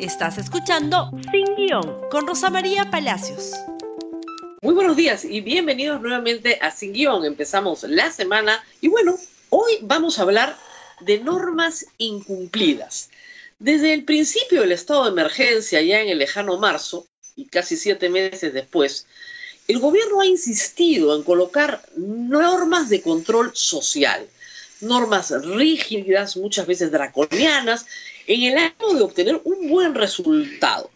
Estás escuchando Sin Guión con Rosa María Palacios. Muy buenos días y bienvenidos nuevamente a Sin Guión. Empezamos la semana y bueno, hoy vamos a hablar de normas incumplidas. Desde el principio del estado de emergencia, ya en el lejano marzo, y casi siete meses después, el gobierno ha insistido en colocar normas de control social, normas rígidas, muchas veces draconianas, en el ánimo de obtener un buen resultado.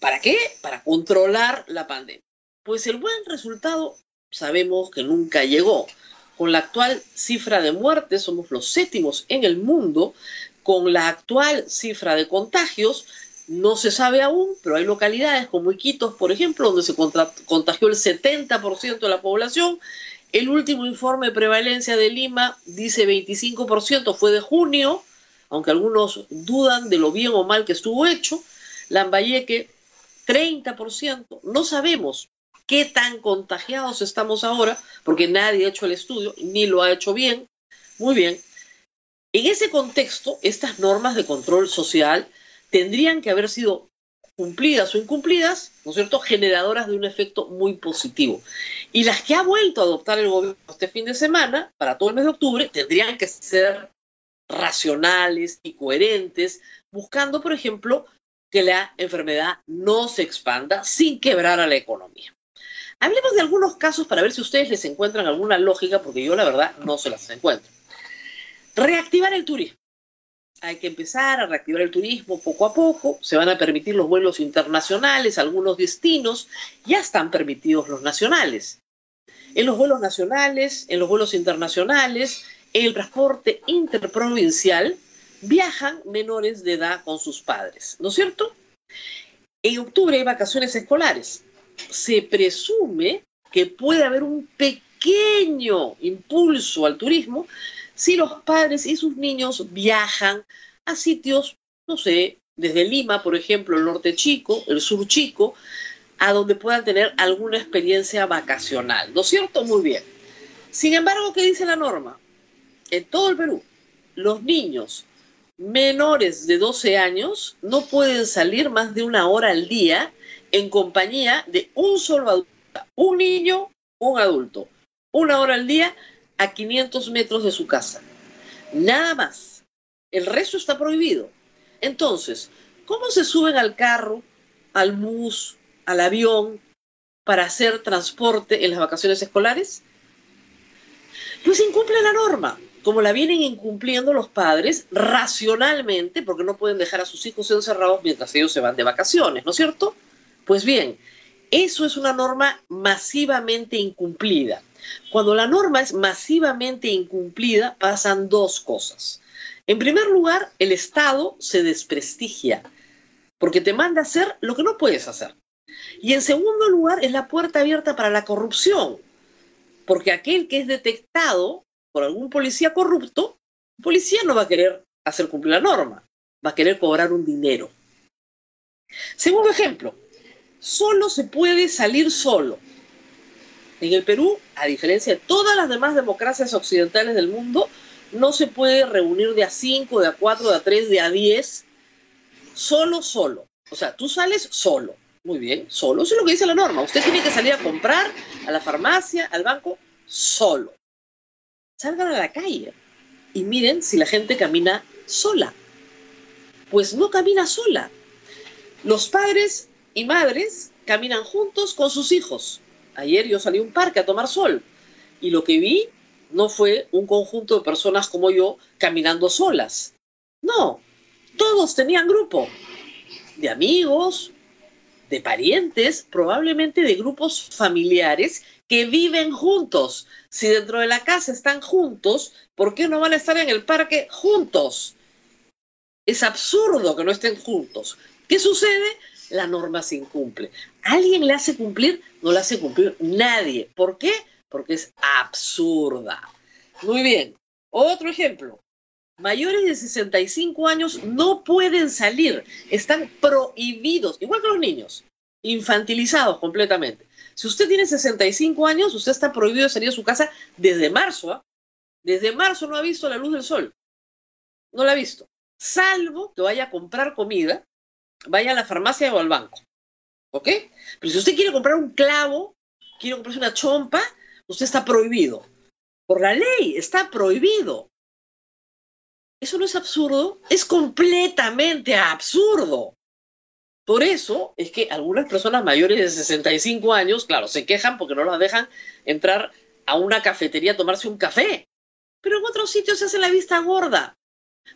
¿Para qué? Para controlar la pandemia. Pues el buen resultado sabemos que nunca llegó. Con la actual cifra de muertes somos los séptimos en el mundo. Con la actual cifra de contagios no se sabe aún, pero hay localidades como Iquitos, por ejemplo, donde se contagió el 70% de la población. El último informe de prevalencia de Lima dice 25%, fue de junio, aunque algunos dudan de lo bien o mal que estuvo hecho. Lambayeque, 30%. No sabemos qué tan contagiados estamos ahora, porque nadie ha hecho el estudio, ni lo ha hecho bien. Muy bien. En ese contexto, estas normas de control social tendrían que haber sido cumplidas o incumplidas, ¿no es cierto?, generadoras de un efecto muy positivo. Y las que ha vuelto a adoptar el gobierno este fin de semana, para todo el mes de octubre, tendrían que ser racionales y coherentes, buscando, por ejemplo, que la enfermedad no se expanda sin quebrar a la economía. Hablemos de algunos casos para ver si ustedes les encuentran alguna lógica, porque yo la verdad no se las encuentro. Reactivar el turismo hay que empezar a reactivar el turismo poco a poco, se van a permitir los vuelos internacionales, algunos destinos, ya están permitidos los nacionales. En los vuelos nacionales, en los vuelos internacionales, en el transporte interprovincial, viajan menores de edad con sus padres, ¿no es cierto? En octubre hay vacaciones escolares. Se presume que puede haber un pequeño impulso al turismo si los padres y sus niños viajan a sitios, no sé, desde Lima, por ejemplo, el norte chico, el sur chico, a donde puedan tener alguna experiencia vacacional. ¿No es cierto? Muy bien. Sin embargo, ¿qué dice la norma? En todo el Perú, los niños menores de 12 años no pueden salir más de una hora al día en compañía de un solo adulto, un niño, un adulto. Una hora al día a 500 metros de su casa. Nada más. El resto está prohibido. Entonces, ¿cómo se suben al carro, al bus, al avión para hacer transporte en las vacaciones escolares? Pues incumple la norma, como la vienen incumpliendo los padres racionalmente, porque no pueden dejar a sus hijos encerrados mientras ellos se van de vacaciones, ¿no es cierto? Pues bien, eso es una norma masivamente incumplida. Cuando la norma es masivamente incumplida, pasan dos cosas. En primer lugar, el Estado se desprestigia, porque te manda a hacer lo que no puedes hacer. Y en segundo lugar, es la puerta abierta para la corrupción, porque aquel que es detectado por algún policía corrupto, el policía no va a querer hacer cumplir la norma, va a querer cobrar un dinero. Segundo ejemplo, solo se puede salir solo. En el Perú, a diferencia de todas las demás democracias occidentales del mundo, no se puede reunir de a 5, de a 4, de a 3, de a 10, solo, solo. O sea, tú sales solo. Muy bien, solo. Eso es lo que dice la norma. Usted tiene que salir a comprar a la farmacia, al banco, solo. Salgan a la calle y miren si la gente camina sola. Pues no camina sola. Los padres y madres caminan juntos con sus hijos. Ayer yo salí a un parque a tomar sol y lo que vi no fue un conjunto de personas como yo caminando solas. No, todos tenían grupo de amigos, de parientes, probablemente de grupos familiares que viven juntos. Si dentro de la casa están juntos, ¿por qué no van a estar en el parque juntos? Es absurdo que no estén juntos. ¿Qué sucede? La norma se incumple. ¿Alguien le hace cumplir? No la hace cumplir nadie. ¿Por qué? Porque es absurda. Muy bien. Otro ejemplo. Mayores de 65 años no pueden salir. Están prohibidos, igual que los niños, infantilizados completamente. Si usted tiene 65 años, usted está prohibido salir de su casa desde marzo. ¿ah? Desde marzo no ha visto la luz del sol. No la ha visto. Salvo que vaya a comprar comida vaya a la farmacia o al banco. ¿Ok? Pero si usted quiere comprar un clavo, quiere comprarse una chompa, usted está prohibido. Por la ley, está prohibido. ¿Eso no es absurdo? Es completamente absurdo. Por eso es que algunas personas mayores de 65 años, claro, se quejan porque no las dejan entrar a una cafetería a tomarse un café. Pero en otros sitios se hace la vista gorda.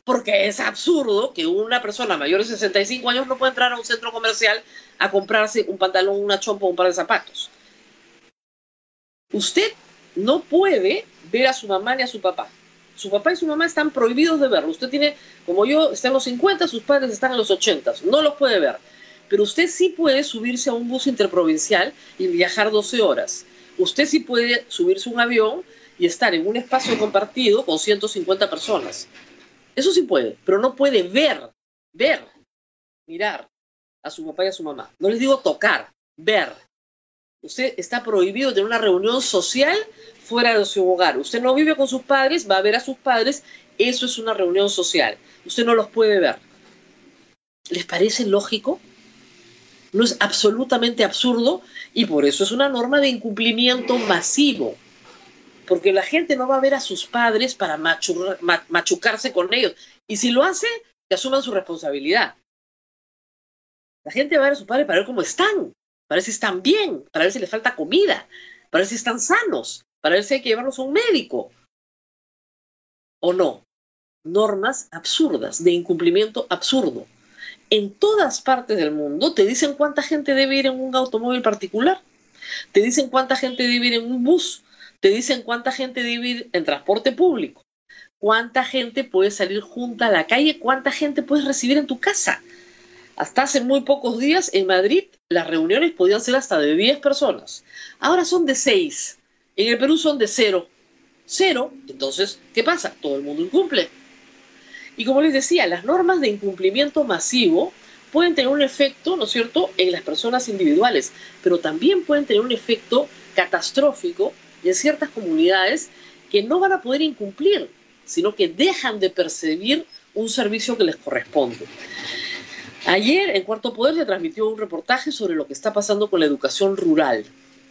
Porque es absurdo que una persona mayor de 65 años no pueda entrar a un centro comercial a comprarse un pantalón, una chompa o un par de zapatos. Usted no puede ver a su mamá ni a su papá. Su papá y su mamá están prohibidos de verlo. Usted tiene, como yo, está en los 50, sus padres están en los 80. No los puede ver. Pero usted sí puede subirse a un bus interprovincial y viajar 12 horas. Usted sí puede subirse a un avión y estar en un espacio compartido con 150 personas. Eso sí puede, pero no puede ver, ver, mirar a su papá y a su mamá. No les digo tocar, ver. Usted está prohibido de tener una reunión social fuera de su hogar. Usted no vive con sus padres, va a ver a sus padres. Eso es una reunión social. Usted no los puede ver. ¿Les parece lógico? No es absolutamente absurdo y por eso es una norma de incumplimiento masivo. Porque la gente no va a ver a sus padres para machucarse con ellos. Y si lo hace, que asuman su responsabilidad. La gente va a ver a sus padres para ver cómo están, para ver si están bien, para ver si les falta comida, para ver si están sanos, para ver si hay que llevarlos a un médico. ¿O no? Normas absurdas, de incumplimiento absurdo. En todas partes del mundo te dicen cuánta gente debe ir en un automóvil particular, te dicen cuánta gente debe ir en un bus, te dicen cuánta gente debe ir en transporte público, cuánta gente puede salir junta a la calle, cuánta gente puedes recibir en tu casa. Hasta hace muy pocos días en Madrid las reuniones podían ser hasta de 10 personas. Ahora son de 6. En el Perú son de 0. Cero. Entonces, ¿qué pasa? Todo el mundo incumple. Y como les decía, las normas de incumplimiento masivo pueden tener un efecto, ¿no es cierto?, en las personas individuales, pero también pueden tener un efecto catastrófico en ciertas comunidades que no van a poder incumplir, sino que dejan de percibir un servicio que les corresponde. Ayer en Cuarto Poder se transmitió un reportaje sobre lo que está pasando con la educación rural.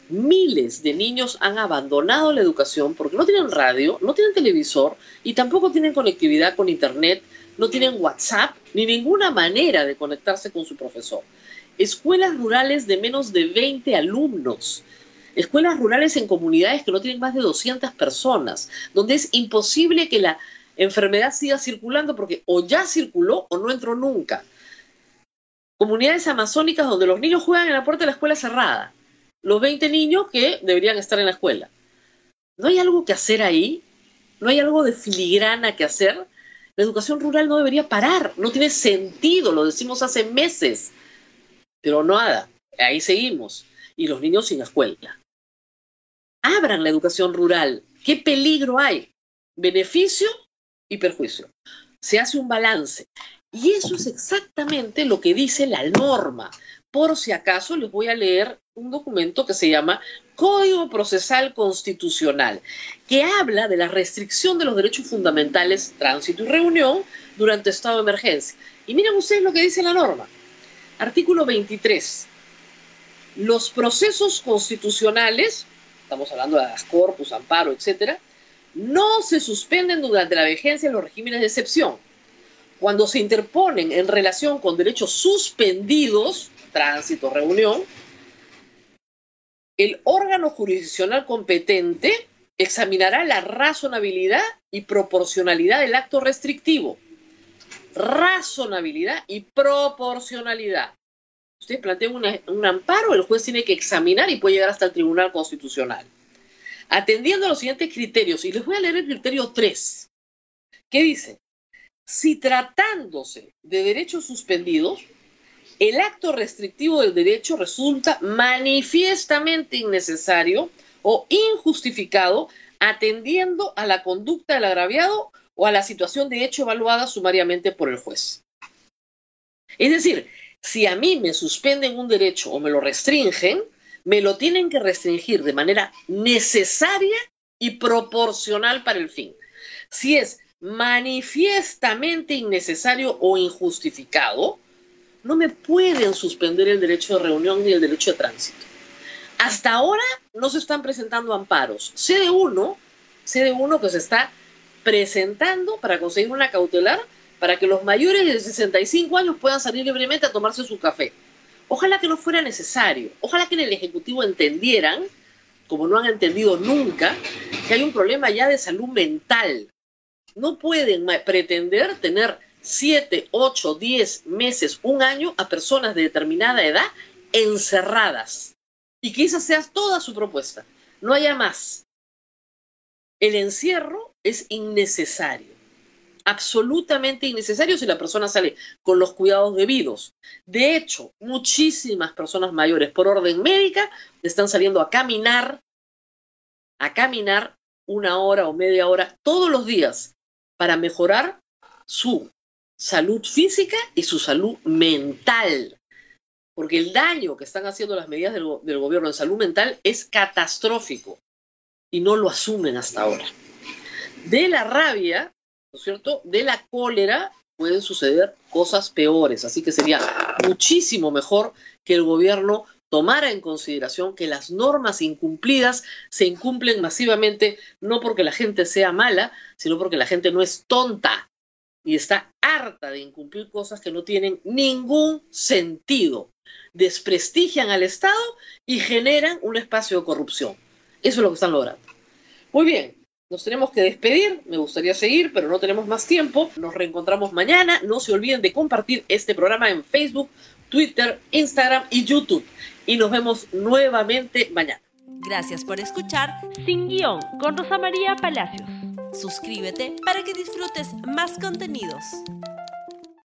Miles de niños han abandonado la educación porque no tienen radio, no tienen televisor y tampoco tienen conectividad con Internet, no tienen WhatsApp ni ninguna manera de conectarse con su profesor. Escuelas rurales de menos de 20 alumnos. Escuelas rurales en comunidades que no tienen más de 200 personas, donde es imposible que la enfermedad siga circulando porque o ya circuló o no entró nunca comunidades amazónicas donde los niños juegan en la puerta de la escuela cerrada. Los 20 niños que deberían estar en la escuela. ¿No hay algo que hacer ahí? ¿No hay algo de filigrana que hacer? La educación rural no debería parar, no tiene sentido, lo decimos hace meses. Pero nada, ahí seguimos. Y los niños sin escuela. Abran la educación rural. ¿Qué peligro hay? Beneficio y perjuicio. Se hace un balance. Y eso es exactamente lo que dice la norma. Por si acaso les voy a leer un documento que se llama Código Procesal Constitucional, que habla de la restricción de los derechos fundamentales, tránsito y reunión durante estado de emergencia. Y miren ustedes lo que dice la norma. Artículo 23. Los procesos constitucionales, estamos hablando de las corpus, amparo, etcétera, no se suspenden durante la vigencia los regímenes de excepción cuando se interponen en relación con derechos suspendidos, tránsito, reunión, el órgano jurisdiccional competente examinará la razonabilidad y proporcionalidad del acto restrictivo. Razonabilidad y proporcionalidad. Usted plantea un amparo, el juez tiene que examinar y puede llegar hasta el Tribunal Constitucional. Atendiendo a los siguientes criterios, y les voy a leer el criterio 3. ¿Qué dice? si tratándose de derechos suspendidos, el acto restrictivo del derecho resulta manifiestamente innecesario o injustificado atendiendo a la conducta del agraviado o a la situación de hecho evaluada sumariamente por el juez. Es decir, si a mí me suspenden un derecho o me lo restringen, me lo tienen que restringir de manera necesaria y proporcional para el fin. Si es manifiestamente innecesario o injustificado, no me pueden suspender el derecho de reunión ni el derecho de tránsito. Hasta ahora no se están presentando amparos. Sé de uno, sé de uno que se está presentando para conseguir una cautelar para que los mayores de 65 años puedan salir libremente a tomarse su café. Ojalá que no fuera necesario, ojalá que en el Ejecutivo entendieran, como no han entendido nunca, que hay un problema ya de salud mental. No pueden pretender tener 7, 8, 10 meses, un año a personas de determinada edad encerradas. Y que sea toda su propuesta. No haya más. El encierro es innecesario absolutamente innecesario si la persona sale con los cuidados debidos. De hecho, muchísimas personas mayores por orden médica están saliendo a caminar, a caminar una hora o media hora todos los días para mejorar su salud física y su salud mental. Porque el daño que están haciendo las medidas del, del gobierno en salud mental es catastrófico y no lo asumen hasta ahora. De la rabia ¿no es cierto? De la cólera pueden suceder cosas peores, así que sería muchísimo mejor que el gobierno tomara en consideración que las normas incumplidas se incumplen masivamente, no porque la gente sea mala, sino porque la gente no es tonta y está harta de incumplir cosas que no tienen ningún sentido. Desprestigian al Estado y generan un espacio de corrupción. Eso es lo que están logrando. Muy bien, nos tenemos que despedir, me gustaría seguir, pero no tenemos más tiempo. Nos reencontramos mañana. No se olviden de compartir este programa en Facebook, Twitter, Instagram y YouTube. Y nos vemos nuevamente mañana. Gracias por escuchar Sin Guión con Rosa María Palacios. Suscríbete para que disfrutes más contenidos.